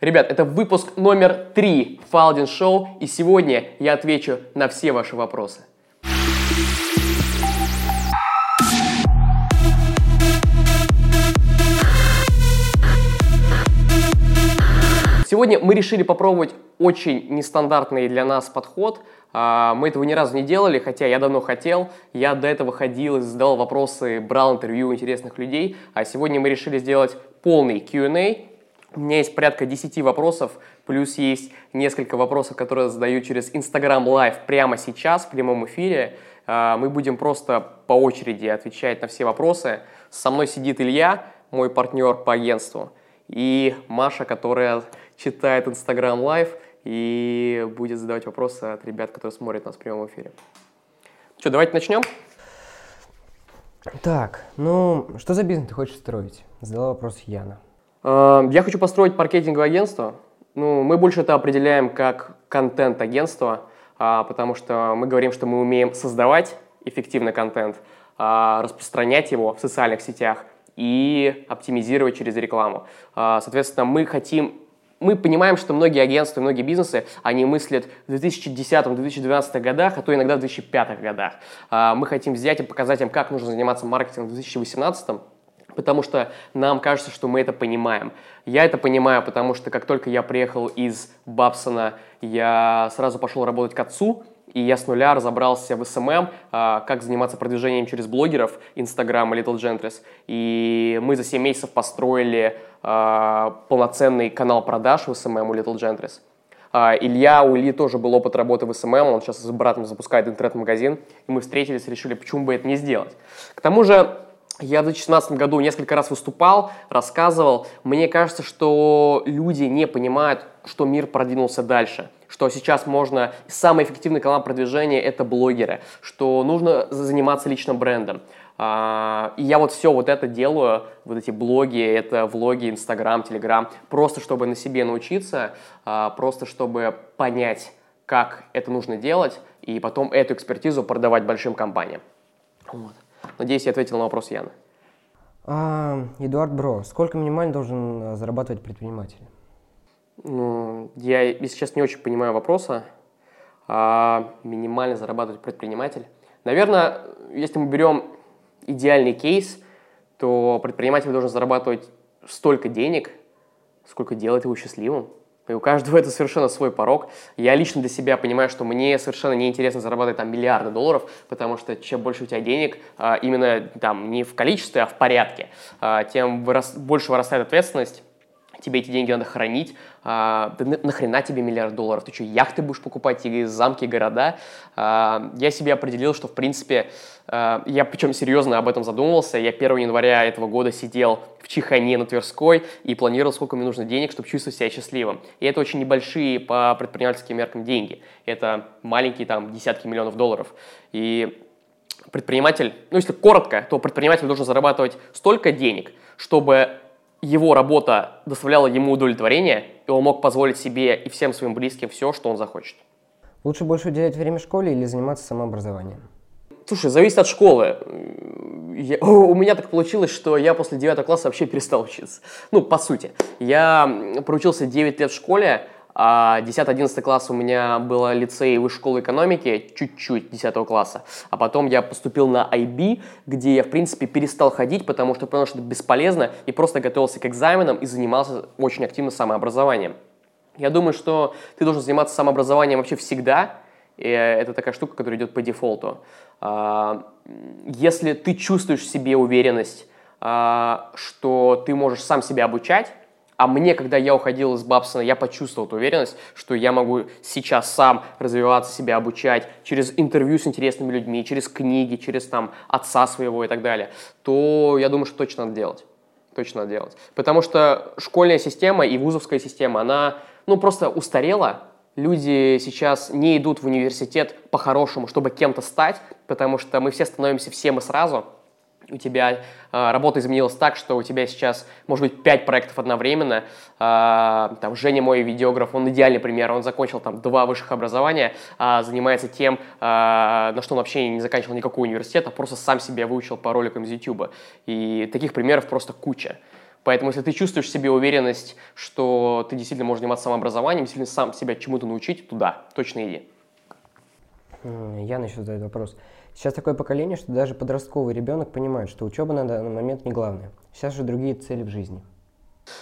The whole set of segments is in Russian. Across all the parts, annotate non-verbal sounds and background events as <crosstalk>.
Ребят, это выпуск номер три Фалдин Шоу, и сегодня я отвечу на все ваши вопросы. Сегодня мы решили попробовать очень нестандартный для нас подход. А, мы этого ни разу не делали, хотя я давно хотел. Я до этого ходил, задавал вопросы, брал интервью интересных людей. А сегодня мы решили сделать полный Q&A, у меня есть порядка 10 вопросов, плюс есть несколько вопросов, которые задаю через Instagram Live прямо сейчас, в прямом эфире. А, мы будем просто по очереди отвечать на все вопросы. Со мной сидит Илья, мой партнер по агентству, и Маша, которая читает Instagram Live и будет задавать вопросы от ребят, которые смотрят нас в прямом эфире. Что, давайте начнем? Так, ну, что за бизнес ты хочешь строить? Задала вопрос Яна. Эм, я хочу построить маркетинговое агентство. Ну, мы больше это определяем как контент-агентство, а, потому что мы говорим, что мы умеем создавать эффективный контент, а, распространять его в социальных сетях и оптимизировать через рекламу. А, соответственно, мы хотим мы понимаем, что многие агентства, многие бизнесы, они мыслят в 2010-2012 годах, а то иногда в 2005 годах. Мы хотим взять и показать им, как нужно заниматься маркетингом в 2018 потому что нам кажется, что мы это понимаем. Я это понимаю, потому что как только я приехал из Бабсона, я сразу пошел работать к отцу, и я с нуля разобрался в SMM, а, как заниматься продвижением через блогеров, Instagram и Little Gentries. И мы за 7 месяцев построили а, полноценный канал продаж в SMM у Little Gentries. А, Илья, у Ильи тоже был опыт работы в SMM, он сейчас с братом запускает интернет-магазин, и мы встретились и решили, почему бы это не сделать. К тому же, я в 2016 году несколько раз выступал, рассказывал. Мне кажется, что люди не понимают, что мир продвинулся дальше что сейчас можно... Самый эффективный канал продвижения – это блогеры, что нужно заниматься личным брендом. А, и я вот все вот это делаю, вот эти блоги, это влоги, Инстаграм, Телеграм, просто чтобы на себе научиться, а, просто чтобы понять, как это нужно делать, и потом эту экспертизу продавать большим компаниям. Вот. Надеюсь, я ответил на вопрос Яны. А, Эдуард Бро, сколько минимально должен э, зарабатывать предприниматель? Ну, я, если честно, не очень понимаю вопроса. А, минимально зарабатывать предприниматель. Наверное, если мы берем идеальный кейс, то предприниматель должен зарабатывать столько денег, сколько делает его счастливым. И у каждого <laughs> это совершенно свой порог. Я лично для себя понимаю, что мне совершенно неинтересно зарабатывать там миллиарды долларов, потому что чем больше у тебя денег, а, именно там не в количестве, а в порядке, а, тем больше вырастает ответственность, тебе эти деньги надо хранить, а, да нахрена тебе миллиард долларов, ты что, яхты будешь покупать, или замки, города? А, я себе определил, что, в принципе, а, я причем серьезно об этом задумывался, я 1 января этого года сидел в Чихане на Тверской и планировал, сколько мне нужно денег, чтобы чувствовать себя счастливым. И это очень небольшие по предпринимательским меркам деньги, это маленькие там десятки миллионов долларов. И предприниматель, ну если коротко, то предприниматель должен зарабатывать столько денег, чтобы его работа доставляла ему удовлетворение, и он мог позволить себе и всем своим близким все, что он захочет. Лучше больше уделять время школе или заниматься самообразованием? Слушай, зависит от школы. Я, <laughs> у меня так получилось, что я после 9 класса вообще перестал учиться. Ну, по сути. Я проучился 9 лет в школе, а 10-11 класс у меня было лицей высшей школы экономики, чуть-чуть 10 класса. А потом я поступил на IB, где я, в принципе, перестал ходить, потому что понял, что это бесполезно, и просто готовился к экзаменам и занимался очень активно самообразованием. Я думаю, что ты должен заниматься самообразованием вообще всегда, и это такая штука, которая идет по дефолту. А, если ты чувствуешь в себе уверенность, а, что ты можешь сам себя обучать, а мне, когда я уходил из Бабсона, я почувствовал эту уверенность, что я могу сейчас сам развиваться, себя обучать через интервью с интересными людьми, через книги, через там отца своего и так далее, то я думаю, что точно надо делать. Точно надо делать. Потому что школьная система и вузовская система, она ну, просто устарела, люди сейчас не идут в университет по-хорошему, чтобы кем-то стать, потому что мы все становимся всем и сразу – у тебя э, работа изменилась так, что у тебя сейчас может быть 5 проектов одновременно. Э, там Женя мой видеограф, он идеальный пример, он закончил там два высших образования, э, занимается тем, э, на что он вообще не заканчивал никакой университет, а просто сам себя выучил по роликам из YouTube. И таких примеров просто куча. Поэтому, если ты чувствуешь в себе уверенность, что ты действительно можешь заниматься самообразованием, действительно сам себя чему-то научить, туда точно иди. Я начну задать вопрос. Сейчас такое поколение, что даже подростковый ребенок понимает, что учеба на данный момент не главное. Сейчас же другие цели в жизни.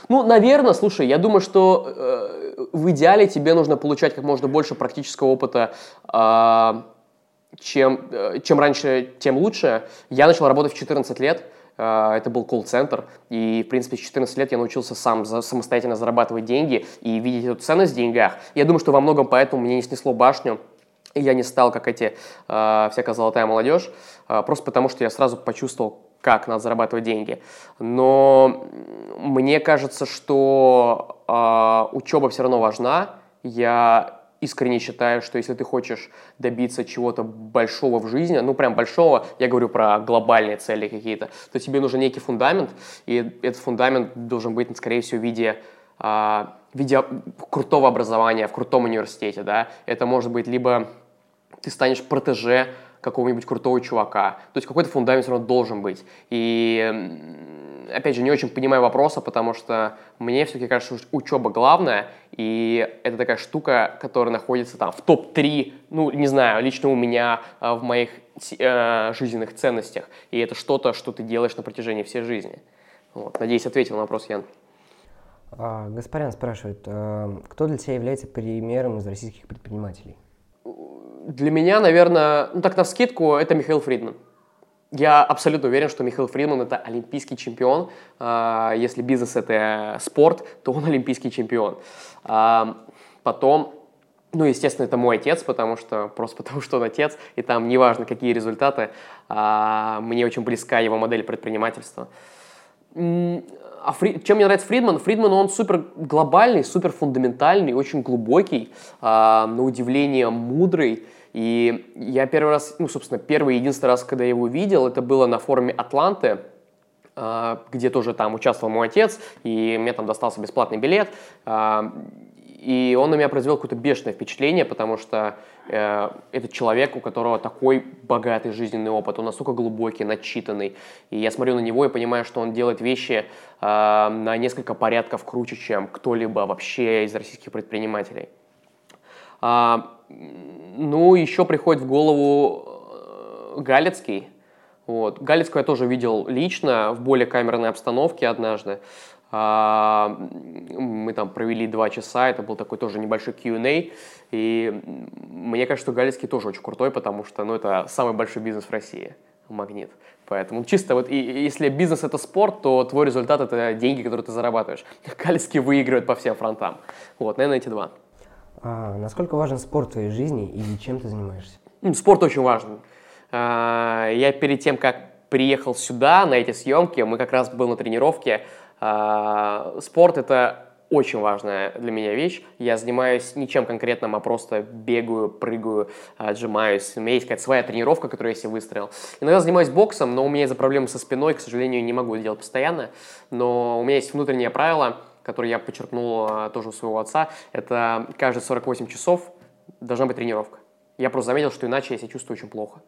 Ну, наверное, слушай, я думаю, что э, в идеале тебе нужно получать как можно больше практического опыта, э, чем, э, чем раньше, тем лучше. Я начал работать в 14 лет, э, это был колл-центр, и, в принципе, с 14 лет я научился сам за, самостоятельно зарабатывать деньги и видеть эту ценность в деньгах. Я думаю, что во многом поэтому мне не снесло башню, и я не стал, как эти э, всякая золотая молодежь, э, просто потому что я сразу почувствовал, как надо зарабатывать деньги. Но мне кажется, что э, учеба все равно важна. Я искренне считаю, что если ты хочешь добиться чего-то большого в жизни, ну прям большого, я говорю про глобальные цели какие-то, то тебе нужен некий фундамент, и этот фундамент должен быть, скорее всего, в виде в виде крутого образования в крутом университете, да, это может быть либо ты станешь протеже какого-нибудь крутого чувака. То есть какой-то фундамент все равно должен быть. И, опять же, не очень понимаю вопроса, потому что мне все-таки кажется, что учеба главная, и это такая штука, которая находится там в топ-3, ну, не знаю, лично у меня а, в моих э, жизненных ценностях. И это что-то, что ты делаешь на протяжении всей жизни. Вот. Надеюсь, ответил на вопрос, Ян. А, Гаспарян спрашивает, а, кто для тебя является примером из российских предпринимателей? Для меня, наверное, ну так на скидку, это Михаил Фридман. Я абсолютно уверен, что Михаил Фридман это олимпийский чемпион. А, если бизнес это спорт, то он <laughs> олимпийский чемпион. А, потом, ну, естественно, это мой отец, потому что просто потому, что он отец, и там неважно, какие результаты, а, мне очень близка его модель предпринимательства. А Фри... чем мне нравится Фридман? Фридман, он супер глобальный, супер фундаментальный, очень глубокий, на удивление мудрый. И я первый раз, ну, собственно, первый единственный раз, когда я его видел, это было на форуме Атланты, а, где тоже там участвовал мой отец, и мне там достался бесплатный билет. А, и он на меня произвел какое-то бешеное впечатление, потому что э, это человек, у которого такой богатый жизненный опыт, он настолько глубокий, начитанный. И я смотрю на него и понимаю, что он делает вещи э, на несколько порядков круче, чем кто-либо вообще из российских предпринимателей. А, ну, еще приходит в голову э, Галицкий. Вот. Галицкого я тоже видел лично в более камерной обстановке однажды. А, мы там провели два часа, это был такой тоже небольшой Q&A, и мне кажется, что Галицкий тоже очень крутой, потому что ну, это самый большой бизнес в России, Магнит. Поэтому чисто вот, и, если бизнес это спорт, то твой результат это деньги, которые ты зарабатываешь. <laughs> Галицкий выигрывает по всем фронтам. Вот, наверное, эти два. А насколько важен спорт в твоей жизни и чем ты занимаешься? Спорт очень важен. А, я перед тем, как приехал сюда на эти съемки, мы как раз был на тренировке. А, спорт это очень важная для меня вещь. Я занимаюсь ничем конкретным, а просто бегаю, прыгаю, отжимаюсь. У меня есть какая-то своя тренировка, которую я себе выстроил. Иногда занимаюсь боксом, но у меня из-за проблемы со спиной, к сожалению, не могу это делать постоянно. Но у меня есть внутреннее правило – который я подчеркнул а, тоже у своего отца, это каждые 48 часов должна быть тренировка. Я просто заметил, что иначе я себя чувствую очень плохо.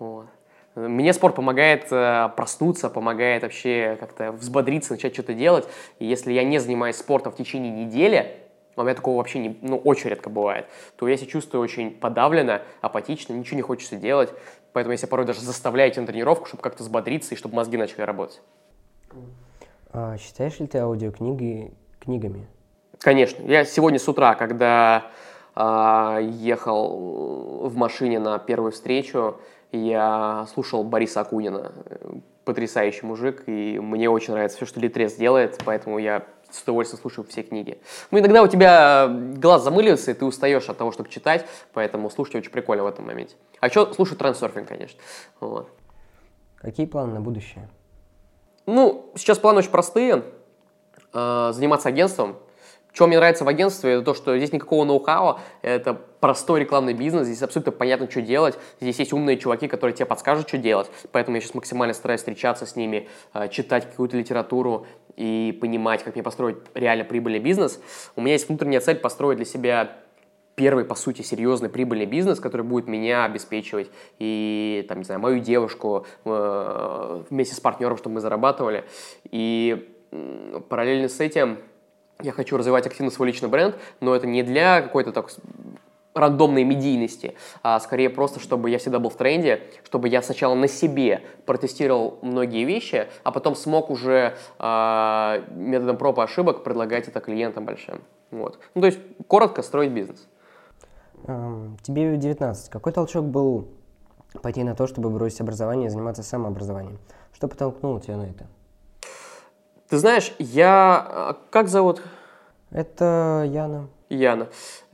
Вот. Мне спорт помогает э, проснуться, помогает вообще как-то взбодриться, начать что-то делать. И если я не занимаюсь спортом в течение недели, у меня такого вообще не, ну, очень редко бывает, то я себя чувствую очень подавленно, апатично, ничего не хочется делать. Поэтому я себя порой даже заставляю идти на тренировку, чтобы как-то взбодриться и чтобы мозги начали работать. А считаешь ли ты аудиокниги книгами? Конечно. Я сегодня с утра, когда э, ехал в машине на первую встречу, я слушал Бориса Акунина. Потрясающий мужик, и мне очень нравится все, что Литрес делает, поэтому я с удовольствием слушаю все книги. Ну, иногда у тебя глаз замыливается, и ты устаешь от того, чтобы читать, поэтому слушать очень прикольно в этом моменте. А еще слушаю трансерфинг, конечно. Вот. Какие планы на будущее? Ну, сейчас планы очень простые. Э, заниматься агентством. Что мне нравится в агентстве, это то, что здесь никакого ноу-хау, это простой рекламный бизнес, здесь абсолютно понятно, что делать, здесь есть умные чуваки, которые тебе подскажут, что делать, поэтому я сейчас максимально стараюсь встречаться с ними, э, читать какую-то литературу и понимать, как мне построить реально прибыльный бизнес. У меня есть внутренняя цель построить для себя первый, по сути, серьезный прибыльный бизнес, который будет меня обеспечивать и, там, не знаю, мою девушку э, вместе с партнером, чтобы мы зарабатывали. И параллельно с этим я хочу развивать активно свой личный бренд, но это не для какой-то так рандомной медийности, а скорее просто, чтобы я всегда был в тренде, чтобы я сначала на себе протестировал многие вещи, а потом смог уже э, методом проб и ошибок предлагать это клиентам большим. Вот. Ну, то есть, коротко строить бизнес. Тебе 19. Какой толчок был пойти на то, чтобы бросить образование и заниматься самообразованием? Что подтолкнуло тебя на это? Ты знаешь, я... А, как зовут? Это Яна. Яна.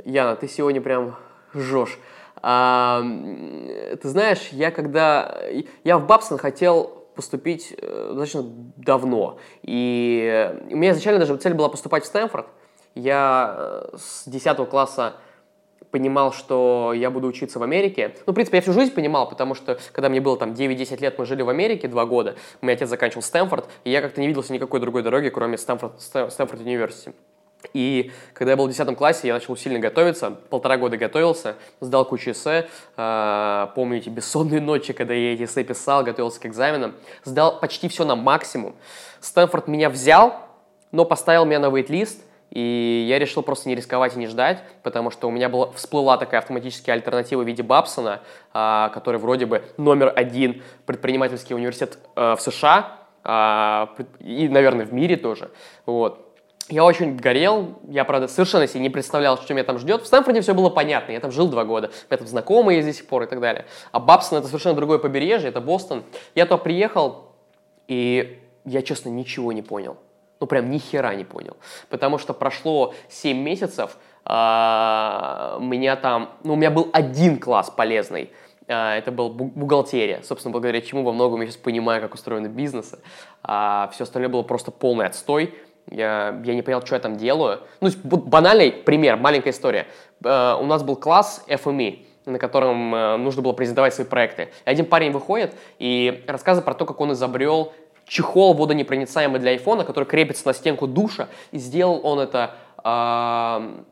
Яна, ты сегодня прям жжешь. А, ты знаешь, я когда... Я в Бабсон хотел поступить э, достаточно давно. И у меня изначально даже цель была поступать в Стэнфорд. Я э, с 10 класса понимал, что я буду учиться в Америке. Ну, в принципе, я всю жизнь понимал, потому что, когда мне было там 9-10 лет, мы жили в Америке два года, у меня отец заканчивал Стэнфорд, и я как-то не виделся никакой другой дороги, кроме Стэнфорд, Стэнфорд университета. И когда я был в 10 классе, я начал сильно готовиться, полтора года готовился, сдал кучу эссе, э, помню эти бессонные ночи, когда я эти эссе писал, готовился к экзаменам, сдал почти все на максимум. Стэнфорд меня взял, но поставил меня на вейт-лист, и я решил просто не рисковать и не ждать, потому что у меня была, всплыла такая автоматическая альтернатива в виде Бабсона, а, который вроде бы номер один предпринимательский университет а, в США а, и, наверное, в мире тоже. Вот. Я очень горел, я, правда, совершенно себе не представлял, что меня там ждет. В Стэнфорде все было понятно, я там жил два года, у там знакомые есть до сих пор и так далее. А Бабсон это совершенно другое побережье, это Бостон. Я туда приехал, и я, честно, ничего не понял ну прям ни хера не понял. Потому что прошло 7 месяцев, а, меня там, ну у меня был один класс полезный, а, это был бухгалтерия, собственно, благодаря чему во многом я сейчас понимаю, как устроены бизнесы. А все остальное было просто полный отстой. Я, я не понял, что я там делаю. Ну, банальный пример, маленькая история. А, у нас был класс FME, на котором э, нужно было презентовать свои проекты. И один парень выходит и рассказывает про то, как он изобрел чехол водонепроницаемый для айфона, который крепится на стенку душа, и сделал он это, э,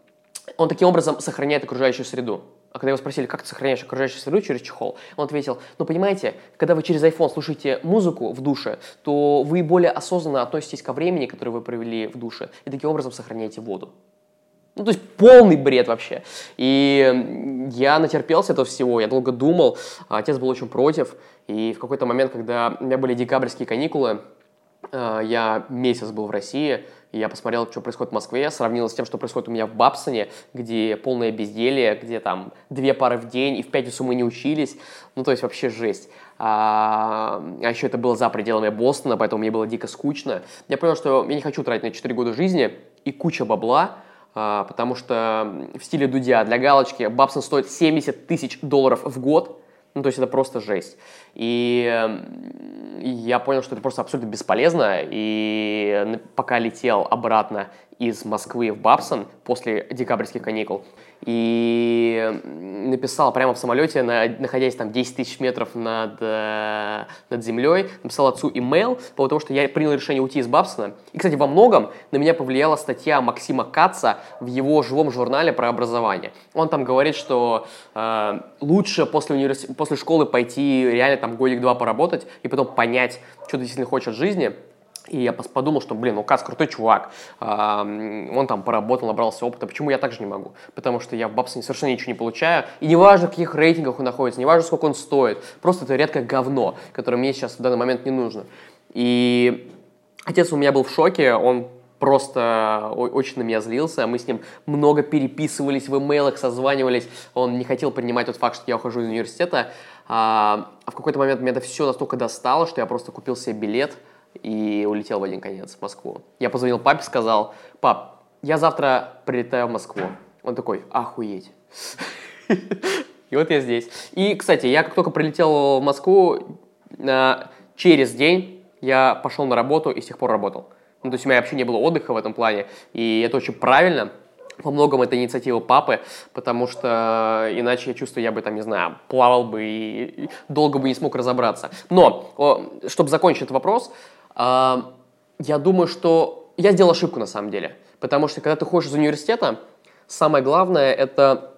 он таким образом сохраняет окружающую среду. А когда его спросили, как ты сохраняешь окружающую среду через чехол, он ответил, ну понимаете, когда вы через iPhone слушаете музыку в душе, то вы более осознанно относитесь ко времени, которое вы провели в душе, и таким образом сохраняете воду. Ну, то есть полный бред вообще. И я натерпелся этого всего, я долго думал, отец был очень против, и в какой-то момент, когда у меня были декабрьские каникулы, э, я месяц был в России, я посмотрел, что происходит в Москве, сравнил с тем, что происходит у меня в Бабсоне, где полное безделье, где там две пары в день, и в пятницу мы не учились. Ну, то есть вообще жесть. А, а еще это было за пределами Бостона, поэтому мне было дико скучно. Я понял, что я не хочу тратить на 4 года жизни и куча бабла, потому что в стиле Дудя для галочки Бабсон стоит 70 тысяч долларов в год, ну, то есть это просто жесть. И я понял, что это просто абсолютно бесполезно, и пока летел обратно из Москвы в Бабсон после декабрьских каникул, и написал прямо в самолете, находясь там 10 тысяч метров над, э, над землей, написал отцу имейл по того, что я принял решение уйти из Бабсона. И, кстати, во многом на меня повлияла статья Максима Каца в его живом журнале про образование. Он там говорит, что э, лучше после, универс... после школы пойти реально там годик-два поработать и потом понять, что ты действительно хочешь от жизни, и я подумал, что, блин, ну Кац крутой чувак, он там поработал, набрался опыта, почему я так же не могу? Потому что я в Бабсоне совершенно ничего не получаю, и неважно, в каких рейтингах он находится, неважно, сколько он стоит, просто это редкое говно, которое мне сейчас в данный момент не нужно. И отец у меня был в шоке, он просто очень на меня злился, мы с ним много переписывались в имейлах, созванивались, он не хотел принимать тот факт, что я ухожу из университета, а, а в какой-то момент меня это все настолько достало, что я просто купил себе билет, и улетел в один конец в Москву. Я позвонил папе, сказал, пап, я завтра прилетаю в Москву. Он такой, охуеть. <laughs> И вот я здесь. И, кстати, я как только прилетел в Москву, через день я пошел на работу и с тех пор работал. Ну, то есть у меня вообще не было отдыха в этом плане, и это очень правильно. Во многом это инициатива папы, потому что иначе я чувствую, я бы там, не знаю, плавал бы и долго бы не смог разобраться. Но, чтобы закончить этот вопрос, я думаю, что я сделал ошибку на самом деле. Потому что когда ты ходишь из университета, самое главное это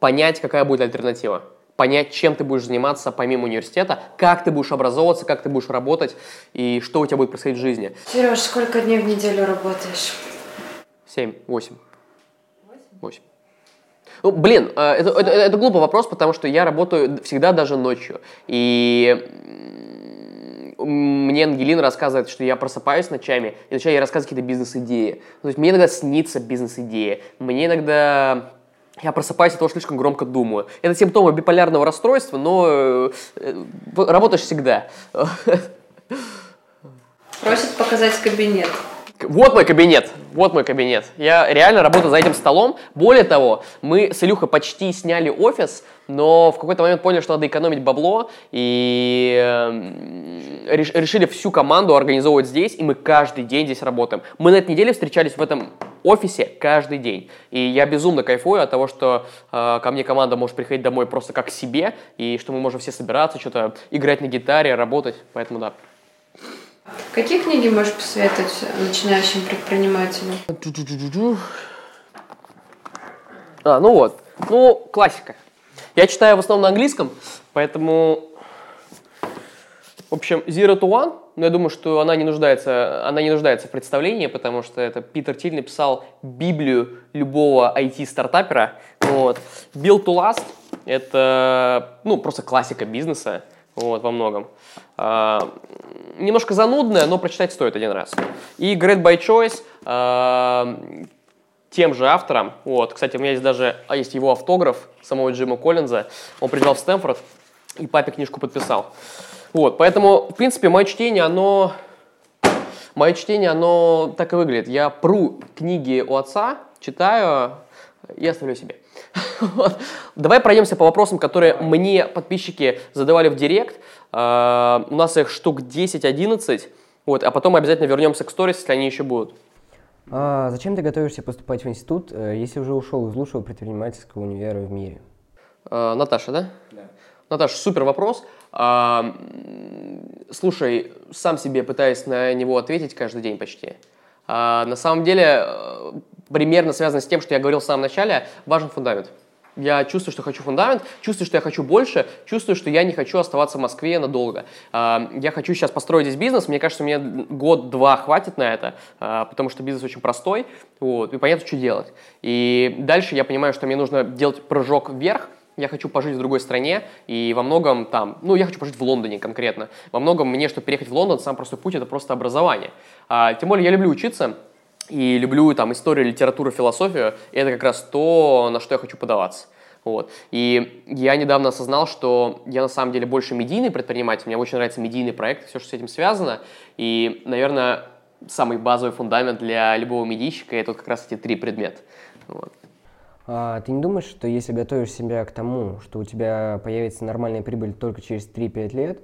понять, какая будет альтернатива. понять, чем ты будешь заниматься помимо университета, как ты будешь образовываться, как ты будешь работать и что у тебя будет происходить в жизни. Сереж, сколько дней в неделю работаешь? Семь, восемь. Восемь. Ну, блин, э, это, это, это глупый вопрос, потому что я работаю всегда даже ночью. И мне Ангелина рассказывает, что я просыпаюсь ночами, и начинаю ей рассказывать какие-то бизнес-идеи. То есть мне иногда снится бизнес-идея, мне иногда я просыпаюсь от того, что слишком громко думаю. Это симптомы биполярного расстройства, но э, э, работаешь всегда. Просит показать кабинет. Вот мой кабинет, вот мой кабинет. Я реально работаю за этим столом. Более того, мы с Илюхой почти сняли офис, но в какой-то момент поняли, что надо экономить бабло, и решили всю команду организовывать здесь, и мы каждый день здесь работаем. Мы на этой неделе встречались в этом офисе каждый день. И я безумно кайфую от того, что э, ко мне команда может приходить домой просто как к себе, и что мы можем все собираться, что-то играть на гитаре, работать. Поэтому да. Какие книги можешь посоветовать начинающим предпринимателям? А, ну вот. Ну, классика. Я читаю в основном на английском, поэтому, в общем, Zero to One, но я думаю, что она не нуждается, она не нуждается в представлении, потому что это Питер Тиль написал Библию любого IT-стартапера. Вот. Build to Last – это, ну, просто классика бизнеса вот, во многом. А, немножко занудная, но прочитать стоит один раз. И Great by Choice а, тем же автором. Вот, кстати, у меня есть даже а есть его автограф самого Джима Коллинза. Он приезжал в Стэнфорд и папе книжку подписал. Вот, поэтому, в принципе, мое чтение, оно Мое чтение, оно так и выглядит. Я пру книги у отца, читаю и оставляю себе. <laughs> Вот. Давай пройдемся по вопросам, которые мне подписчики задавали в директ. Uh, у нас их штук 10-11, вот, а потом обязательно вернемся к сторис, если они еще будут. А зачем ты готовишься поступать в институт, э, если уже ушел из лучшего предпринимательского универа в мире? Uh, Наташа, да? Да. Наташа, супер вопрос. Uh, слушай, сам себе пытаюсь на него ответить каждый день почти. На самом деле, э, примерно связано с тем, что я говорил в самом начале, важен фундамент. Я чувствую, что хочу фундамент, чувствую, что я хочу больше, чувствую, что я не хочу оставаться в Москве надолго. А, я хочу сейчас построить здесь бизнес, мне кажется, мне год-два хватит на это, а, потому что бизнес очень простой, вот, и понятно, что делать. И дальше я понимаю, что мне нужно делать прыжок вверх, я хочу пожить в другой стране, и во многом там, ну, я хочу пожить в Лондоне конкретно. Во многом мне, чтобы переехать в Лондон, сам простой путь – это просто образование. А, тем более я люблю учиться, и люблю там историю, литературу, философию, и это как раз то, на что я хочу подаваться. Вот. И я недавно осознал, что я на самом деле больше медийный предприниматель, мне очень нравится медийный проект, все, что с этим связано, и, наверное, самый базовый фундамент для любого медийщика – это вот как раз эти три предмета. Вот. А, ты не думаешь, что если готовишь себя к тому, что у тебя появится нормальная прибыль только через 3-5 лет,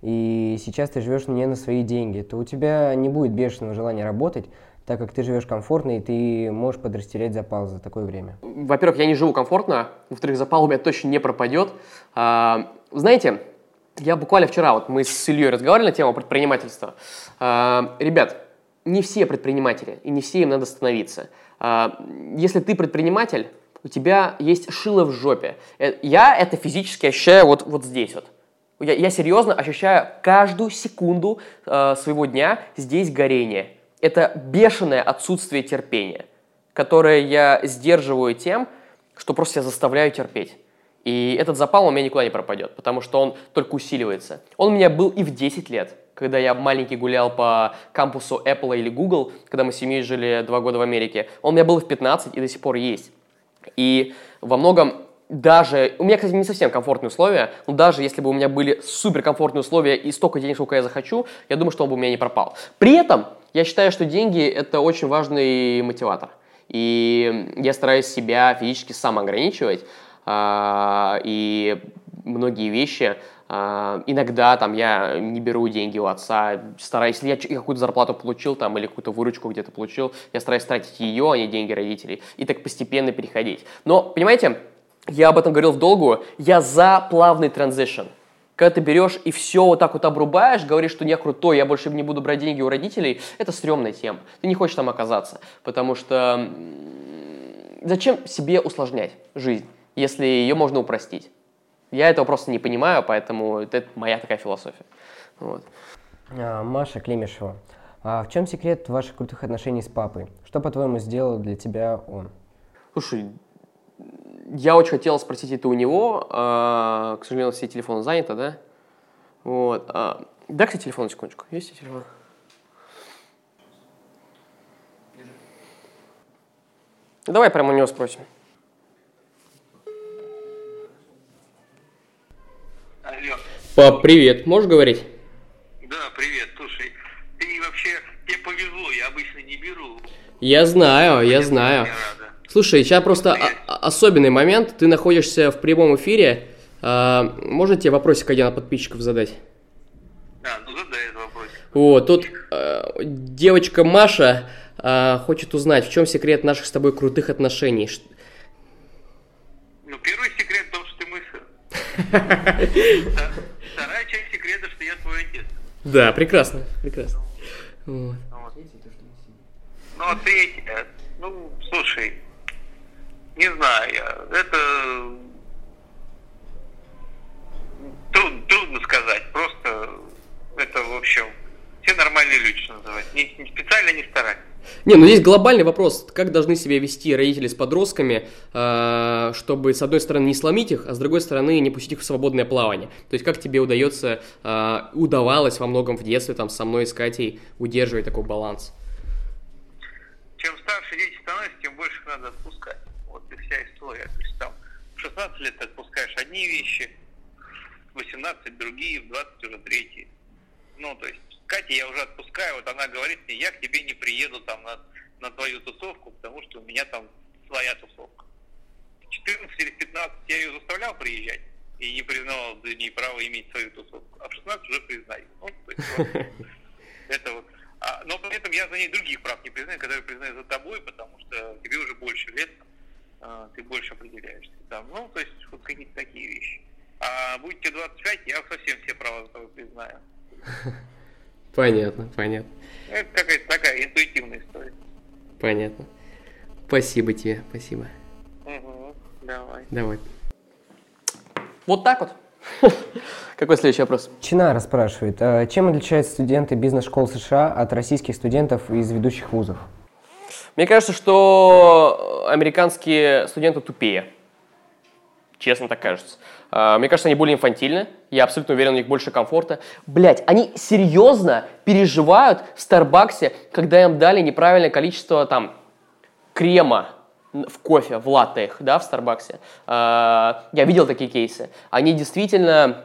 и сейчас ты живешь не на свои деньги, то у тебя не будет бешеного желания работать, так как ты живешь комфортно, и ты можешь подрастерять запал за такое время? Во-первых, я не живу комфортно, во-вторых, запал у меня точно не пропадет. А, знаете, я буквально вчера, вот мы с Ильей разговаривали на тему предпринимательства. А, ребят, не все предприниматели, и не все им надо становиться. А, если ты предприниматель, у тебя есть шило в жопе. Э, я это физически ощущаю вот, вот здесь вот. Я, я серьезно ощущаю каждую секунду э, своего дня здесь горение это бешеное отсутствие терпения, которое я сдерживаю тем, что просто себя заставляю терпеть. И этот запал у меня никуда не пропадет, потому что он только усиливается. Он у меня был и в 10 лет, когда я маленький гулял по кампусу Apple или Google, когда мы с семьей жили два года в Америке. Он у меня был в 15 и до сих пор есть. И во многом даже, у меня, кстати, не совсем комфортные условия, но даже если бы у меня были суперкомфортные условия и столько денег, сколько я захочу, я думаю, что он бы у меня не пропал. При этом я считаю, что деньги – это очень важный мотиватор. И я стараюсь себя физически сам ограничивать. А, и многие вещи, а, иногда там я не беру деньги у отца, стараюсь, если я какую-то зарплату получил там или какую-то выручку где-то получил, я стараюсь тратить ее, а не деньги родителей, и так постепенно переходить. Но, понимаете, я об этом говорил в долгую, я за плавный транзишн когда ты берешь и все вот так вот обрубаешь, говоришь, что не крутой, я больше не буду брать деньги у родителей, это стрёмная тема. Ты не хочешь там оказаться, потому что зачем себе усложнять жизнь, если ее можно упростить? Я этого просто не понимаю, поэтому это моя такая философия. Вот. А, Маша Климешева. А в чем секрет ваших крутых отношений с папой? Что, по-твоему, сделал для тебя он? Слушай, я очень хотел спросить это у него, а, к сожалению, все телефоны заняты, да? Вот. А, дай, кстати, телефон на секундочку. Есть телефон? Давай прямо у него спросим. Алло. Пап, привет. Можешь говорить? Да, привет. Слушай, ты вообще, тебе повезло, я обычно не беру. Я знаю, я знаю. Я. Слушай, сейчас просто особенный момент. Ты находишься в прямом эфире. А, можно тебе вопросик один от подписчиков задать? А, ну задай этот вопрос. Вот, тут э, девочка Маша э, хочет узнать, в чем секрет наших с тобой крутых отношений. Ну, первый секрет в том, что ты. <laughs> Вта- Вторая часть секрета, что я твой отец. Да, прекрасно, прекрасно. Вот. Вот. Ну, а третье, ну, слушай, не знаю я, это трудно, трудно сказать, просто это, в общем, все нормальные люди, что называется, не, не специально не стараюсь. Не, ну здесь глобальный вопрос, как должны себя вести родители с подростками, э, чтобы с одной стороны не сломить их, а с другой стороны не пустить их в свободное плавание. То есть как тебе удается, э, удавалось во многом в детстве там со мной с Катей удерживать такой баланс? Чем старше дети становятся, тем больше их надо отпускать. Вот и вся история. То есть там в 16 лет ты отпускаешь одни вещи, в 18 другие, в 20 уже третьи. Ну, то есть Катя я уже отпускаю, вот она говорит мне, я к тебе не приеду там на, на твою тусовку, потому что у меня там своя тусовка. В 14 или в 15 я ее заставлял приезжать и не признавал за ней право иметь свою тусовку, а в 16 уже признаю. Ну, то есть, вот. <laughs> Это вот. А, но при этом я за ней других прав не признаю, которые признаю за тобой, потому что тебе уже больше лет, а, ты больше определяешься. Там. Ну, то есть вот какие-то такие вещи. А будет тебе 25, я совсем все права за тобой признаю. <laughs> Понятно, понятно, Это какая-то такая интуитивная история. понятно. Спасибо тебе, спасибо. Угу, давай. Давай. Вот так вот. <laughs> Какой следующий вопрос? Чинара спрашивает, а чем отличаются студенты бизнес-школ США от российских студентов из ведущих вузов? Мне кажется, что американские студенты тупее. Честно так кажется. А, Мне кажется, они более инфантильны. Я абсолютно уверен, у них больше комфорта. Блять, они серьезно переживают в Старбаксе, когда им дали неправильное количество там крема в кофе, в латтеях, да, в Старбаксе. А, Я видел такие кейсы. Они действительно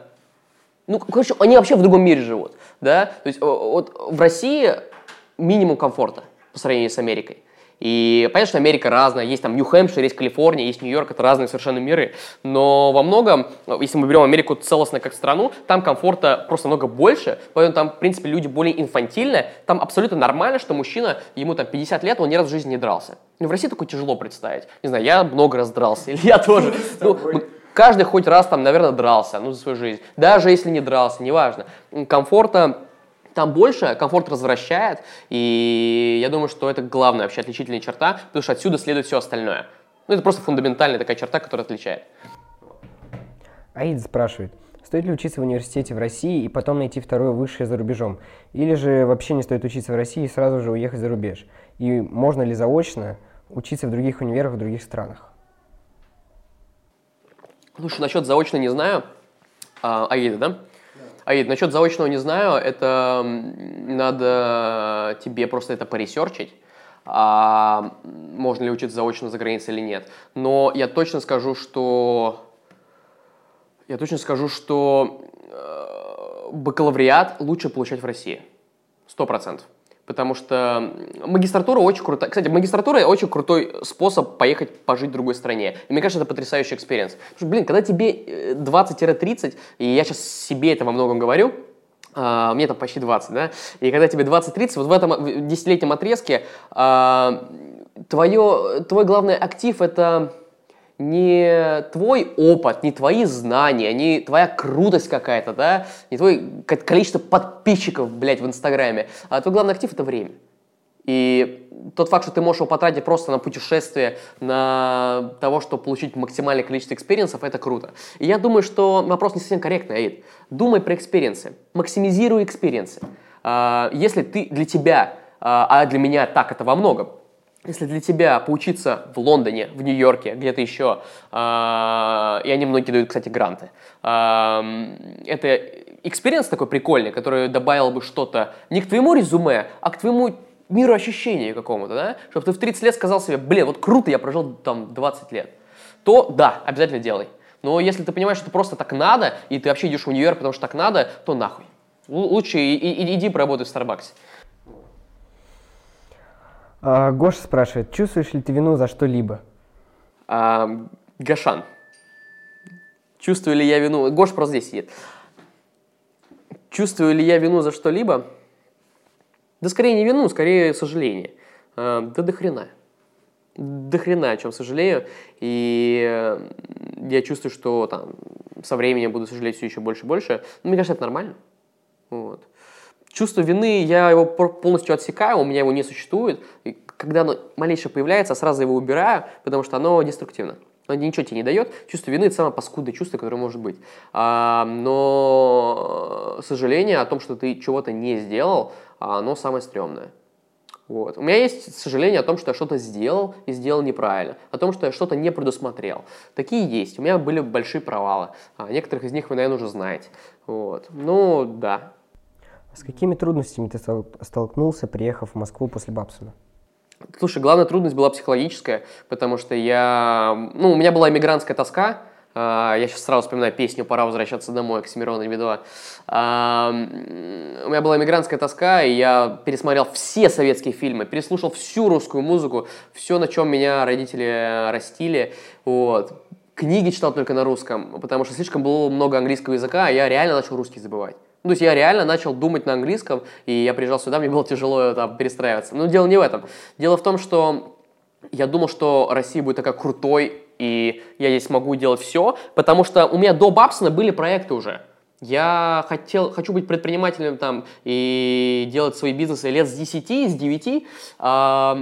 ну, короче, они вообще в другом мире живут, да, то есть вот в России минимум комфорта по сравнению с Америкой. И понятно, что Америка разная, есть там Нью-Хэмпшир, есть Калифорния, есть Нью-Йорк, это разные совершенно миры, но во многом, э, если мы берем Америку целостно как страну, там комфорта просто много больше, поэтому там, в принципе, люди более инфантильные, там абсолютно нормально, что мужчина, ему там 50 лет, он ни разу в жизни не дрался. Ну, в России такое тяжело представить. Не знаю, я много раз дрался, <laughs> или я тоже. Ну, Каждый хоть раз там, наверное, дрался, ну, за свою жизнь. Даже если не дрался, неважно. Комфорта там больше, комфорт возвращает, и я думаю, что это главная вообще отличительная черта, потому что отсюда следует все остальное. Ну, это просто фундаментальная такая черта, которая отличает. Аид спрашивает, стоит ли учиться в университете в России и потом найти второе высшее за рубежом? Или же вообще не стоит учиться в России и сразу же уехать за рубеж? И можно ли заочно учиться в других универах в других странах? Слушай, насчет заочно не знаю. А, Аида, да? Аид, насчет заочного не знаю. Это надо тебе просто это поресерчить. а, можно ли учиться заочно за границей или нет. Но я точно скажу, что я точно скажу, что э, бакалавриат лучше получать в России. Сто процентов. Потому что магистратура очень крутая. Кстати, магистратура очень крутой способ поехать пожить в другой стране. И мне кажется, это потрясающий experience. Потому что, блин, когда тебе э, 20-30, и я сейчас себе это во многом говорю, а, мне там почти 20, да, и когда тебе 20-30, вот в этом десятилетнем отрезке а, твое, твой главный актив это не твой опыт, не твои знания, не твоя крутость какая-то, да, не твое количество подписчиков, блядь, в Инстаграме, а твой главный актив — это время. И тот факт, что ты можешь его потратить просто на путешествие, на того, чтобы получить максимальное количество experience ов, это круто. И я думаю, что вопрос не совсем корректный, Аид. Думай про experience ы, максимизируй experience ы. А, если ты для тебя, а, а для меня так это во многом, если для тебя поучиться в Лондоне, в Нью-Йорке, где-то еще, э, и они многие дают, кстати, гранты, э, это experience такой прикольный, который добавил бы что-то не к твоему резюме, а к твоему миру ощущения какому-то, да? Чтобы ты в 30 лет сказал себе, блин, вот круто, я прожил там 20 лет. То да, обязательно делай. Но если ты понимаешь, что просто так надо, и ты вообще идешь в универ, потому что так надо, то нахуй. Лучше и, и, иди поработай в Старбаксе. А, Гоша спрашивает, чувствуешь ли ты вину за что-либо? А, Гашан. Чувствую ли я вину? Гош просто здесь сидит. Чувствую ли я вину за что-либо? Да скорее не вину, скорее сожаление. А, да до хрена. До хрена о чем сожалею. И я чувствую, что там со временем буду сожалеть все еще больше и больше. Но мне кажется, это нормально. Вот. Чувство вины, я его полностью отсекаю, у меня его не существует. И когда оно малейшее появляется, сразу его убираю, потому что оно деструктивно. Оно ничего тебе не дает. Чувство вины – это самое паскудное чувство, которое может быть. А, но сожаление о том, что ты чего-то не сделал, оно самое стрёмное. Вот. У меня есть сожаление о том, что я что-то сделал и сделал неправильно, о том, что я что-то не предусмотрел. Такие есть. У меня были большие провалы. А некоторых из них вы, наверное, уже знаете. Вот. Ну, да, с какими трудностями ты столкнулся, приехав в Москву после Бабсона? Слушай, главная трудность была психологическая, потому что я... Ну, у меня была иммигрантская тоска, а, я сейчас сразу вспоминаю песню «Пора возвращаться домой» Оксимирона и Медова. А, у меня была иммигрантская тоска, и я пересмотрел все советские фильмы, переслушал всю русскую музыку, все, на чем меня родители растили. Вот. Книги читал только на русском, потому что слишком было много английского языка, а я реально начал русский забывать. Ну, то есть я реально начал думать на английском, и я приезжал сюда, мне было тяжело там перестраиваться. Но дело не в этом. Дело в том, что я думал, что Россия будет такая крутой, и я здесь могу делать все, потому что у меня до Бабсона были проекты уже. Я хотел, хочу быть предпринимателем там и делать свои бизнесы лет с 10, с 9. А,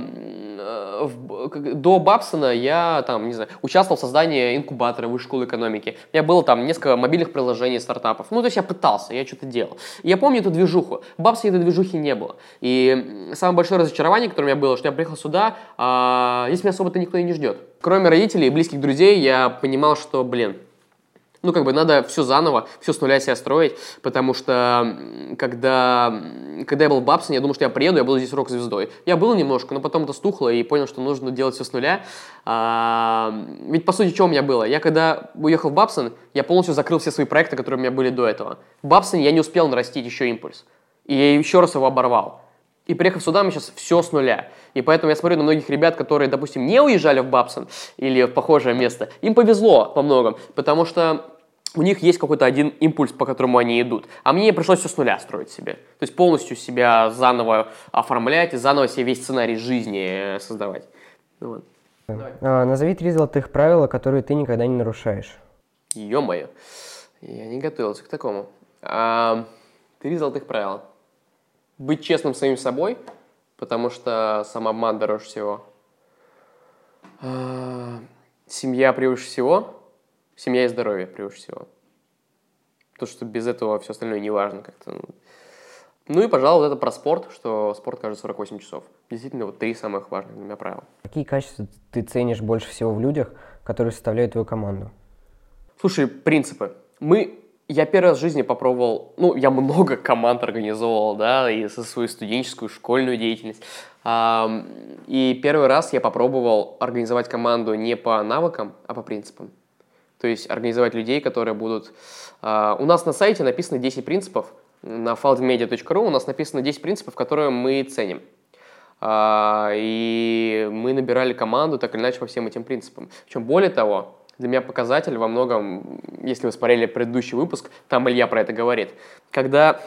в, до Бабсона я там, не знаю, участвовал в создании инкубатора высшей школы экономики. У меня было там несколько мобильных приложений, стартапов. Ну, то есть я пытался, я что-то делал. И я помню эту движуху. В Бабсоне этой движухи не было. И самое большое разочарование, которое у меня было, что я приехал сюда, а здесь меня особо-то никто и не ждет. Кроме родителей и близких друзей, я понимал, что, блин, ну, как бы надо все заново, все с нуля себя строить, потому что когда, когда я был в Бабсоне, я думал, что я приеду, я буду здесь рок-звездой. Я был немножко, но потом это стухло и понял, что нужно делать все с нуля. А, ведь, по сути, что у меня было? Я когда уехал в Бабсон, я полностью закрыл все свои проекты, которые у меня были до этого. В Бабсоне я не успел нарастить еще импульс. И я еще раз его оборвал. И приехав сюда, мы сейчас все с нуля. И поэтому я смотрю на многих ребят, которые, допустим, не уезжали в Бабсон или в похожее место. Им повезло во многом, потому что у них есть какой-то один импульс, по которому они идут. А мне пришлось все с нуля строить себе. То есть полностью себя заново оформлять и заново себе весь сценарий жизни э, создавать. Вот. А, назови три золотых правила, которые ты никогда не нарушаешь. Ё-моё, я не готовился к такому. А, три золотых правила. Быть честным самим собой, потому что самообман дороже всего. А, семья превыше всего семья и здоровье превыше всего. То, что без этого все остальное не важно как-то. Ну. ну и, пожалуй, это про спорт, что спорт кажется 48 часов. Действительно, вот три самых важных для меня правила. Какие качества ты ценишь больше всего в людях, которые составляют твою команду? Слушай, принципы. Мы я первый раз в жизни попробовал, ну, я много команд организовывал, да, и со свою студенческую, школьную деятельность. И первый раз я попробовал организовать команду не по навыкам, а по принципам. То есть организовать людей, которые будут... Uh, у нас на сайте написано 10 принципов, на faldmedia.ru у нас написано 10 принципов, которые мы ценим. Uh, и мы набирали команду так или иначе по всем этим принципам. Причем более того, для меня показатель во многом, если вы смотрели предыдущий выпуск, там Илья про это говорит, когда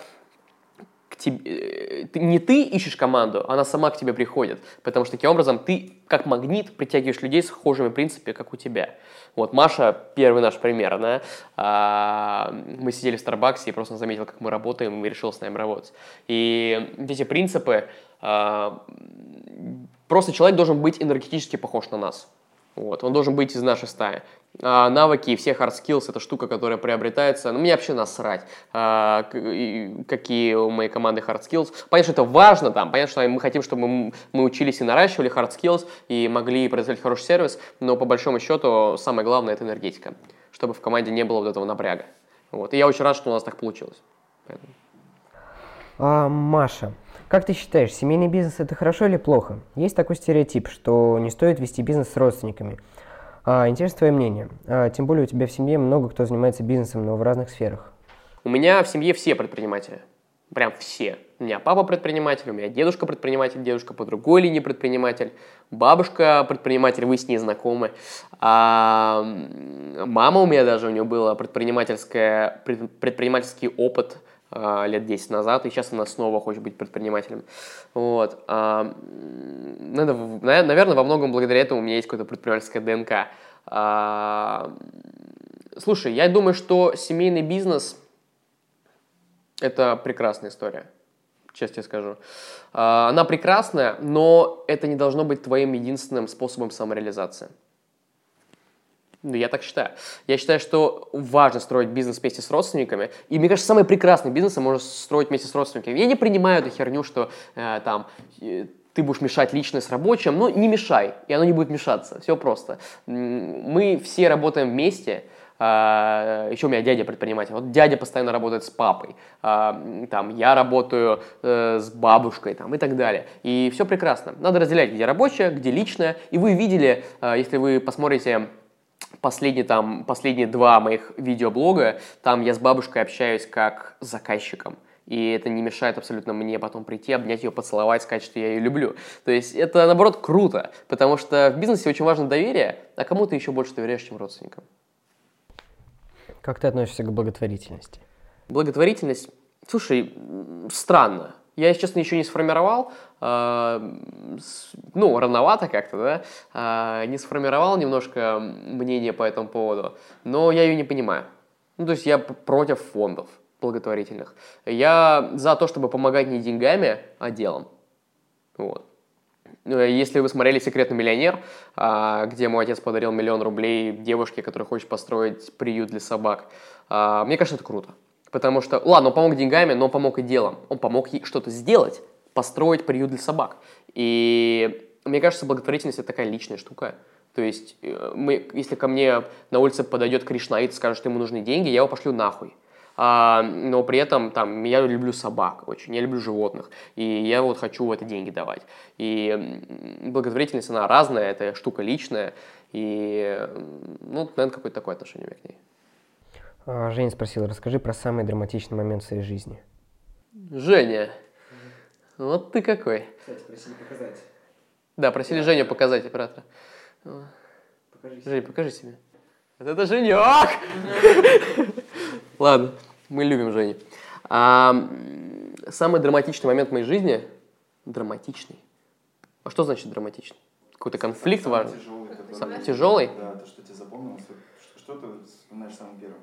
к тебе, э, не ты ищешь команду, она сама к тебе приходит, потому что таким образом ты как магнит притягиваешь людей с схожими принципами, как у тебя. Вот Маша первый наш пример, да, а, мы сидели в Старбаксе и просто заметил, как мы работаем, и решил с нами работать. И эти принципы, а, просто человек должен быть энергетически похож на нас. Вот, он должен быть из нашей стаи. А навыки и все hard skills – это штука, которая приобретается. Ну, мне вообще насрать, а, какие у моей команды hard skills. Понятно, что это важно, там, понятно, что мы хотим, чтобы мы, учились и наращивали hard skills, и могли производить хороший сервис, но по большому счету самое главное – это энергетика, чтобы в команде не было вот этого напряга. Вот. И я очень рад, что у нас так получилось. А, Маша, как ты считаешь, семейный бизнес это хорошо или плохо? Есть такой стереотип, что не стоит вести бизнес с родственниками. А, интересно твое мнение. А, тем более у тебя в семье много кто занимается бизнесом, но в разных сферах. У меня в семье все предприниматели. Прям все. У меня папа предприниматель, у меня дедушка предприниматель, дедушка по другой линии предприниматель, бабушка предприниматель, вы с ней знакомы. А, мама у меня даже, у нее был предпринимательский опыт лет 10 назад, и сейчас она снова хочет быть предпринимателем. Вот. А, наверное, во многом благодаря этому у меня есть какая-то предпринимательская ДНК. А, слушай, я думаю, что семейный бизнес – это прекрасная история, честно скажу. Она прекрасная, но это не должно быть твоим единственным способом самореализации. Я так считаю. Я считаю, что важно строить бизнес вместе с родственниками. И мне кажется, самый прекрасный бизнес можно строить вместе с родственниками. Я не принимаю эту херню, что э, там э, ты будешь мешать лично с рабочим. Ну, не мешай, и оно не будет мешаться. Все просто. Мы все работаем вместе. Uh, еще у меня дядя предприниматель. Вот дядя постоянно работает с папой. Uh, там, я работаю uh, с бабушкой там, и так далее. И все прекрасно. Надо разделять, где рабочее, где личное. И вы видели, если вы посмотрите последние, там, последние два моих видеоблога, там я с бабушкой общаюсь как с заказчиком. И это не мешает абсолютно мне потом прийти, обнять ее, поцеловать, сказать, что я ее люблю. То есть это, наоборот, круто, потому что в бизнесе очень важно доверие, а кому ты еще больше доверяешь, чем родственникам. Как ты относишься к благотворительности? Благотворительность? Слушай, странно. Я, если честно, еще не сформировал, с, ну, рановато как-то, да, э, не сформировал немножко мнение по этому поводу, но я ее не понимаю. Ну, то есть я против фондов благотворительных. Я за то, чтобы помогать не деньгами, а делом. Вот. Ну, если вы смотрели «Секретный миллионер», а, где мой отец подарил миллион рублей девушке, которая хочет построить приют для собак, а, мне кажется, это круто. Потому что, ладно, он помог деньгами, но он помог и делом. Он помог ей что-то сделать, построить приют для собак. И мне кажется, благотворительность – это такая личная штука. То есть, э, мы, если ко мне на улице подойдет Кришнаит и скажет, что ему нужны деньги, я его пошлю нахуй. А, но при этом там, я люблю собак очень, я люблю животных, и я вот хочу в это деньги давать. И благотворительность, она разная, это штука личная, и, ну, наверное, какое-то такое отношение у меня к ней. А, Женя спросил, расскажи про самый драматичный момент в своей жизни. Женя, вот ты какой. Кстати, просили показать. Да, просили. Женю показать оператора. Покажи Жень, покажи себе. Вот это Женек! <laughs> Ладно, мы любим Женю. А, самый драматичный момент в моей жизни? Драматичный? А что значит драматичный? Какой-то конфликт важный? Тяжелый, который... Сам, тяжелый? Да, то, что тебе запомнилось. Что, что ты вспоминаешь самым первым?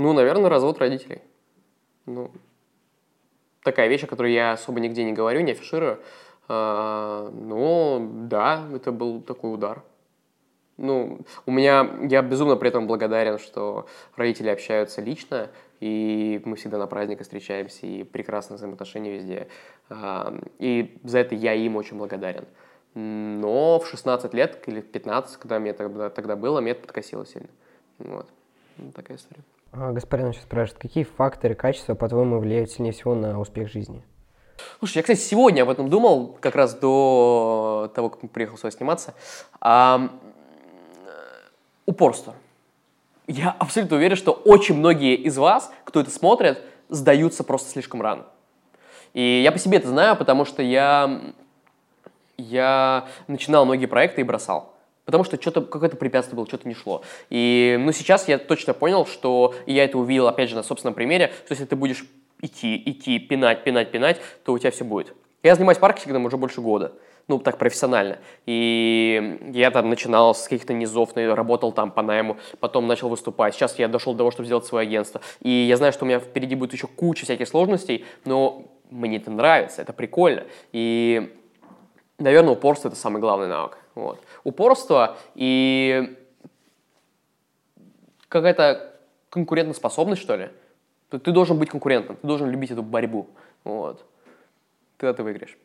Ну, наверное, развод родителей. Ну, такая вещь, о которой я особо нигде не говорю, не афиширую. А, но да, это был такой удар. Ну, у меня, я безумно при этом благодарен, что родители общаются лично, и мы всегда на праздниках встречаемся, и прекрасные взаимоотношения везде. А, и за это я им очень благодарен. Но в 16 лет или 15, когда мне тогда, тогда было, мне это подкосило сильно. Вот. вот такая история. А, господин сейчас спрашивает, какие факторы, качества, по-твоему, влияют сильнее всего на успех жизни? Слушай, я, кстати, сегодня об этом думал, как раз до того, как приехал сюда сниматься. А, упорство. Я абсолютно уверен, что очень многие из вас, кто это смотрит, сдаются просто слишком рано. И я по себе это знаю, потому что я, я начинал многие проекты и бросал Потому что что-то, какое-то препятствие было, что-то не шло. И, ну, сейчас я точно понял, что, и я это увидел, опять же, на собственном примере, что если ты будешь идти, идти, пинать, пинать, пинать, то у тебя все будет. Я занимаюсь маркетингом уже больше года ну, так профессионально. И я там начинал с каких-то низов, работал там по найму, потом начал выступать. Сейчас я дошел до того, чтобы сделать свое агентство. И я знаю, что у меня впереди будет еще куча всяких сложностей, но мне это нравится, это прикольно. И, наверное, упорство – это самый главный навык. Вот. Упорство и какая-то конкурентоспособность, что ли. Ты должен быть конкурентом, ты должен любить эту борьбу. Вот. Тогда ты выиграешь.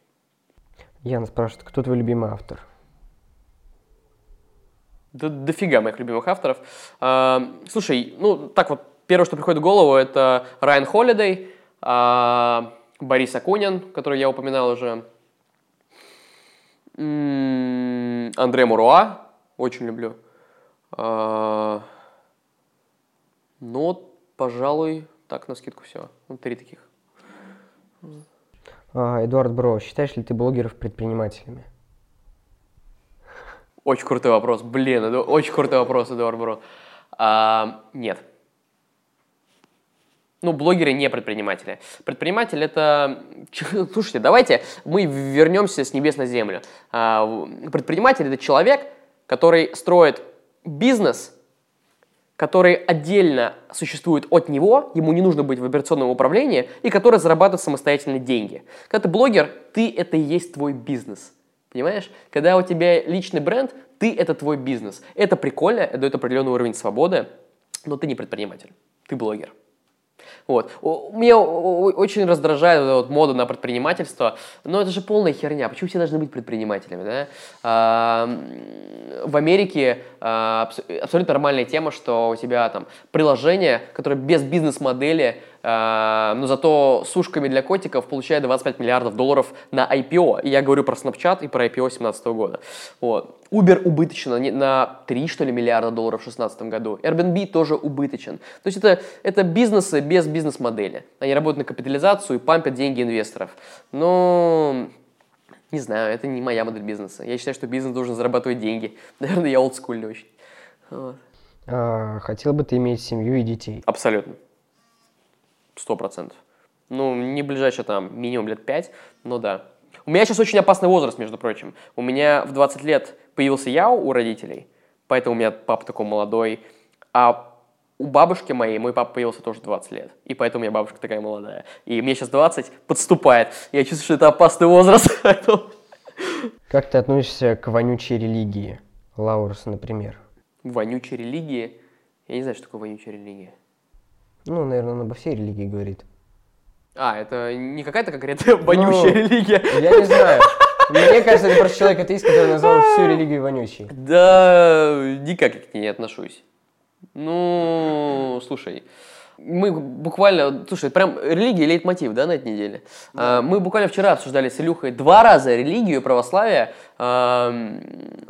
Яна спрашивает, кто твой любимый автор? Да дофига моих любимых авторов. А, слушай, ну так вот, первое, что приходит в голову, это Райан Холидей, а, Борис Акунин, который я упоминал уже, Андре Муруа, очень люблю. А, ну, пожалуй, так, на скидку все. Вот три таких. А, Эдуард Бро, считаешь ли ты блогеров предпринимателями? Очень крутой вопрос. Блин, это очень крутой вопрос, Эдуард Бро. А, нет. Ну, блогеры не предприниматели. Предприниматель это... <laughs> Слушайте, давайте мы вернемся с небес на землю. А, предприниматель это человек, который строит бизнес который отдельно существует от него, ему не нужно быть в операционном управлении, и который зарабатывает самостоятельно деньги. Когда ты блогер, ты это и есть твой бизнес. Понимаешь? Когда у тебя личный бренд, ты это твой бизнес. Это прикольно, это дает определенный уровень свободы, но ты не предприниматель, ты блогер. Вот. Меня очень раздражает вот мода на предпринимательство, но это же полная херня. Почему все должны быть предпринимателями? Да? А, в Америке а, абсолютно нормальная тема, что у тебя там приложение, которое без бизнес-модели но зато с ушками для котиков получает 25 миллиардов долларов на IPO. И я говорю про Snapchat и про IPO 2017 года. Вот. Uber убыточен на 3, что ли, миллиарда долларов в 2016 году. Airbnb тоже убыточен. То есть это, это бизнесы без бизнес-модели. Они работают на капитализацию и пампят деньги инвесторов. Но не знаю, это не моя модель бизнеса. Я считаю, что бизнес должен зарабатывать деньги. <laughs> Наверное, я олдскульный очень. Вот. А, хотел бы ты иметь семью и детей? Абсолютно сто процентов. Ну, не ближайшее там минимум лет пять, но да. У меня сейчас очень опасный возраст, между прочим. У меня в 20 лет появился я у родителей, поэтому у меня папа такой молодой. А у бабушки моей мой папа появился тоже 20 лет, и поэтому у меня бабушка такая молодая. И мне сейчас 20 подступает. Я чувствую, что это опасный возраст. <laughs> Как ты относишься к вонючей религии? Лаурус, например. Вонючей религии? Я не знаю, что такое вонючая религия. Ну, наверное, он обо всей религии говорит. А, это не какая-то конкретная <laughs> вонючая ну, религия? Я не знаю. Мне кажется, это просто человек-атеист, который назвал всю религию вонючей. Да, никак к ней не отношусь. Ну, слушай, мы буквально, слушай, прям религия лейтмотив, да, на этой неделе. Да. А, мы буквально вчера обсуждали с Илюхой два раза религию и православие. А,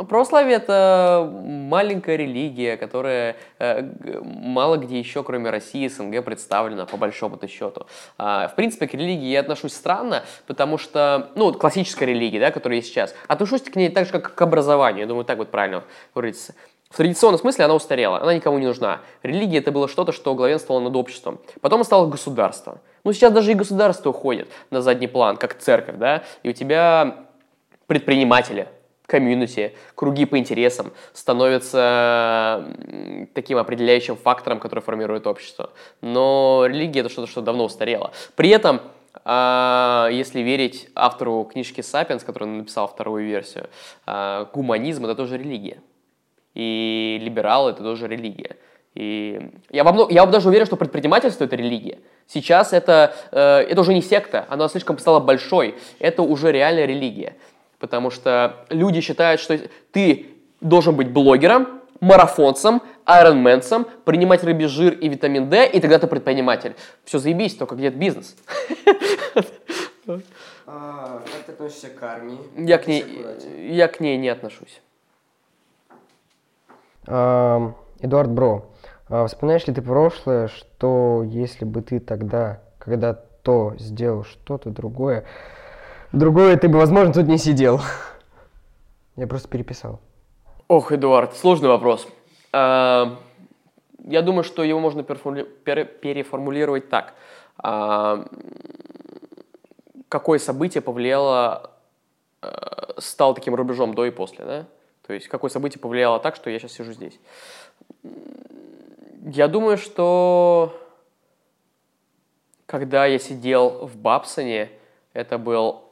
православие это маленькая религия, которая э, мало где еще, кроме России, СНГ, представлена по большому-то счету. А, в принципе, к религии я отношусь странно, потому что, ну, классическая религия, да, которая есть сейчас, отношусь к ней так же, как к образованию. Я думаю, так вот правильно выразиться. В традиционном смысле она устарела, она никому не нужна. Религия это было что-то, что главенствовало над обществом. Потом стало государство. Ну, сейчас даже и государство уходит на задний план, как церковь, да, и у тебя предприниматели, комьюнити, круги по интересам становятся таким определяющим фактором, который формирует общество. Но религия это что-то, что давно устарело. При этом а, если верить автору книжки «Сапиенс», который написал вторую версию, а, гуманизм – это тоже религия и либералы – это тоже религия. И я, вам, я даже уверен, что предпринимательство – это религия. Сейчас это, э, это уже не секта, она слишком стала большой. Это уже реальная религия. Потому что люди считают, что ты должен быть блогером, марафонцем, айронменцем, принимать рыбий жир и витамин D, и тогда ты предприниматель. Все заебись, только где-то бизнес. А, как ты относишься к армии? Я к, ней, я к ней не отношусь. Эдуард Бро, а вспоминаешь ли ты прошлое, что если бы ты тогда, когда то сделал что-то другое, другое ты бы, возможно, тут не сидел? <laughs> Я просто переписал. Ох, Эдуард, сложный вопрос. Я думаю, что его можно переформули- пере- переформулировать так. Какое событие повлияло, э, стал таким рубежом до и после, да? То есть какое событие повлияло так, что я сейчас сижу здесь? Я думаю, что когда я сидел в Бабсоне, это был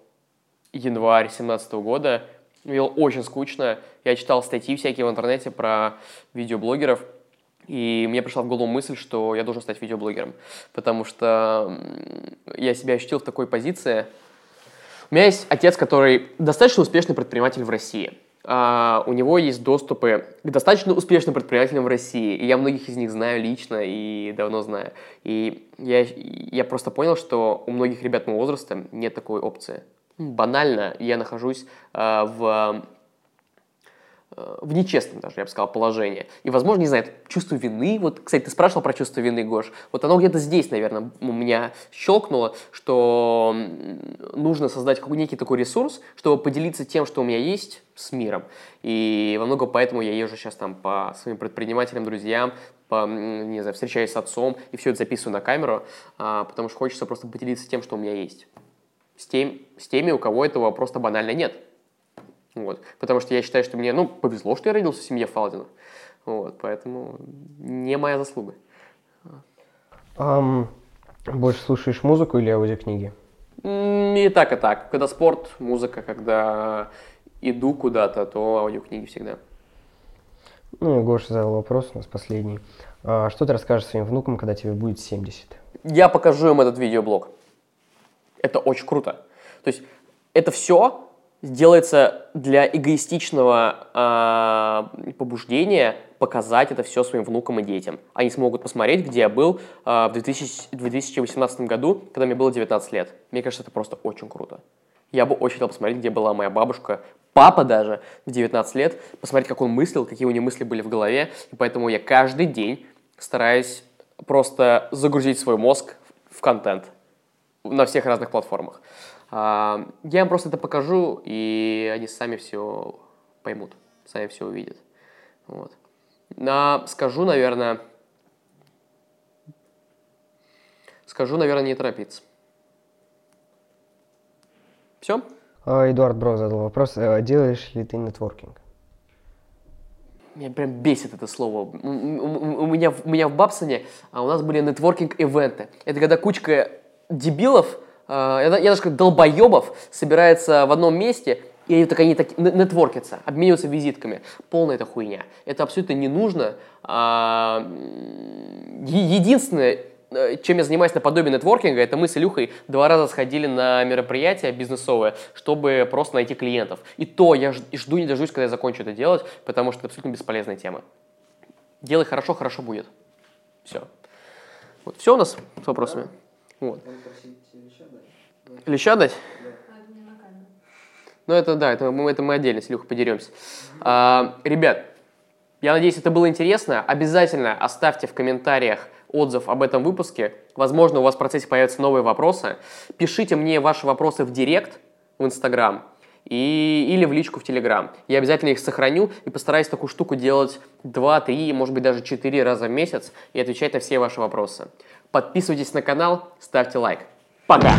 январь 2017 года, мне было очень скучно. Я читал статьи всякие в интернете про видеоблогеров, и мне пришла в голову мысль, что я должен стать видеоблогером, потому что я себя ощутил в такой позиции. У меня есть отец, который достаточно успешный предприниматель в России. А, у него есть доступы к достаточно успешным предпринимателям в России, и я многих из них знаю лично и давно знаю. И я, я просто понял, что у многих ребят моего возраста нет такой опции. Банально, я нахожусь а, в в нечестном даже, я бы сказал, положении. И, возможно, не знаю, чувство вины. Вот, кстати, ты спрашивал про чувство вины, Гош. Вот оно где-то здесь, наверное, у меня щелкнуло, что нужно создать некий такой ресурс, чтобы поделиться тем, что у меня есть, с миром. И во многом поэтому я езжу сейчас там по своим предпринимателям, друзьям, по, не знаю, встречаюсь с отцом и все это записываю на камеру, а, потому что хочется просто поделиться тем, что у меня есть. С, тем, с теми, у кого этого просто банально нет. Вот. Потому что я считаю, что мне, ну, повезло, что я родился в семье Фалдинов. Вот, поэтому не моя заслуга. Ам, больше слушаешь музыку или аудиокниги? И так, и так. Когда спорт, музыка, когда иду куда-то, то аудиокниги всегда. Ну, и Гоша задал вопрос у нас последний. А, что ты расскажешь своим внукам, когда тебе будет 70? Я покажу им этот видеоблог. Это очень круто. То есть это все делается для эгоистичного а, побуждения показать это все своим внукам и детям. Они смогут посмотреть, где я был а, в 2000 2018 году, когда мне было 19 лет. Мне кажется, это просто очень круто. Я бы очень хотел посмотреть, где была моя бабушка, папа даже в 19 лет, посмотреть, как он мыслил, какие у него мысли были в голове. И поэтому я каждый день стараюсь просто загрузить свой мозг в контент на всех разных платформах. А, Я им просто это покажу, и они сами все поймут, сами все увидят. Вот. А, скажу, наверное, скажу, наверное, не торопиться. Все? А, Эдуард Бро задал вопрос. а, Делаешь ли ты нетворкинг? Меня прям бесит это слово. У, меня, в- у меня в Бабсоне а, у нас были нетворкинг-ивенты. Это когда кучка дебилов, я, да- я даже как долбоебов, собирается в одном месте, и так, они так не- нетворкятся, обмениваются визитками. Полная это хуйня. Это абсолютно не нужно. А, единственное, э, чем я занимаюсь наподобие нетворкинга, это мы с Илюхой два раза сходили на мероприятия бизнесовые, чтобы просто найти клиентов. И то я жду не дождусь, когда я закончу это делать, потому что это абсолютно бесполезная тема. Делай хорошо, хорошо будет. Все. Вот все у нас с вопросами? Вот. Леща дать? Ну, это да, это это мы отдельно с Илюхой подеремся. А, ребят, я надеюсь, это было интересно. Обязательно оставьте в комментариях отзыв об этом выпуске. Возможно, у вас в процессе появятся новые вопросы. Пишите мне ваши вопросы в директ в Инстаграм и, или в личку в Телеграм. Я обязательно их сохраню и постараюсь такую штуку делать 2, 3, может быть, даже 4 раза в месяц и отвечать на все ваши вопросы. Подписывайтесь на канал, ставьте лайк. Пока!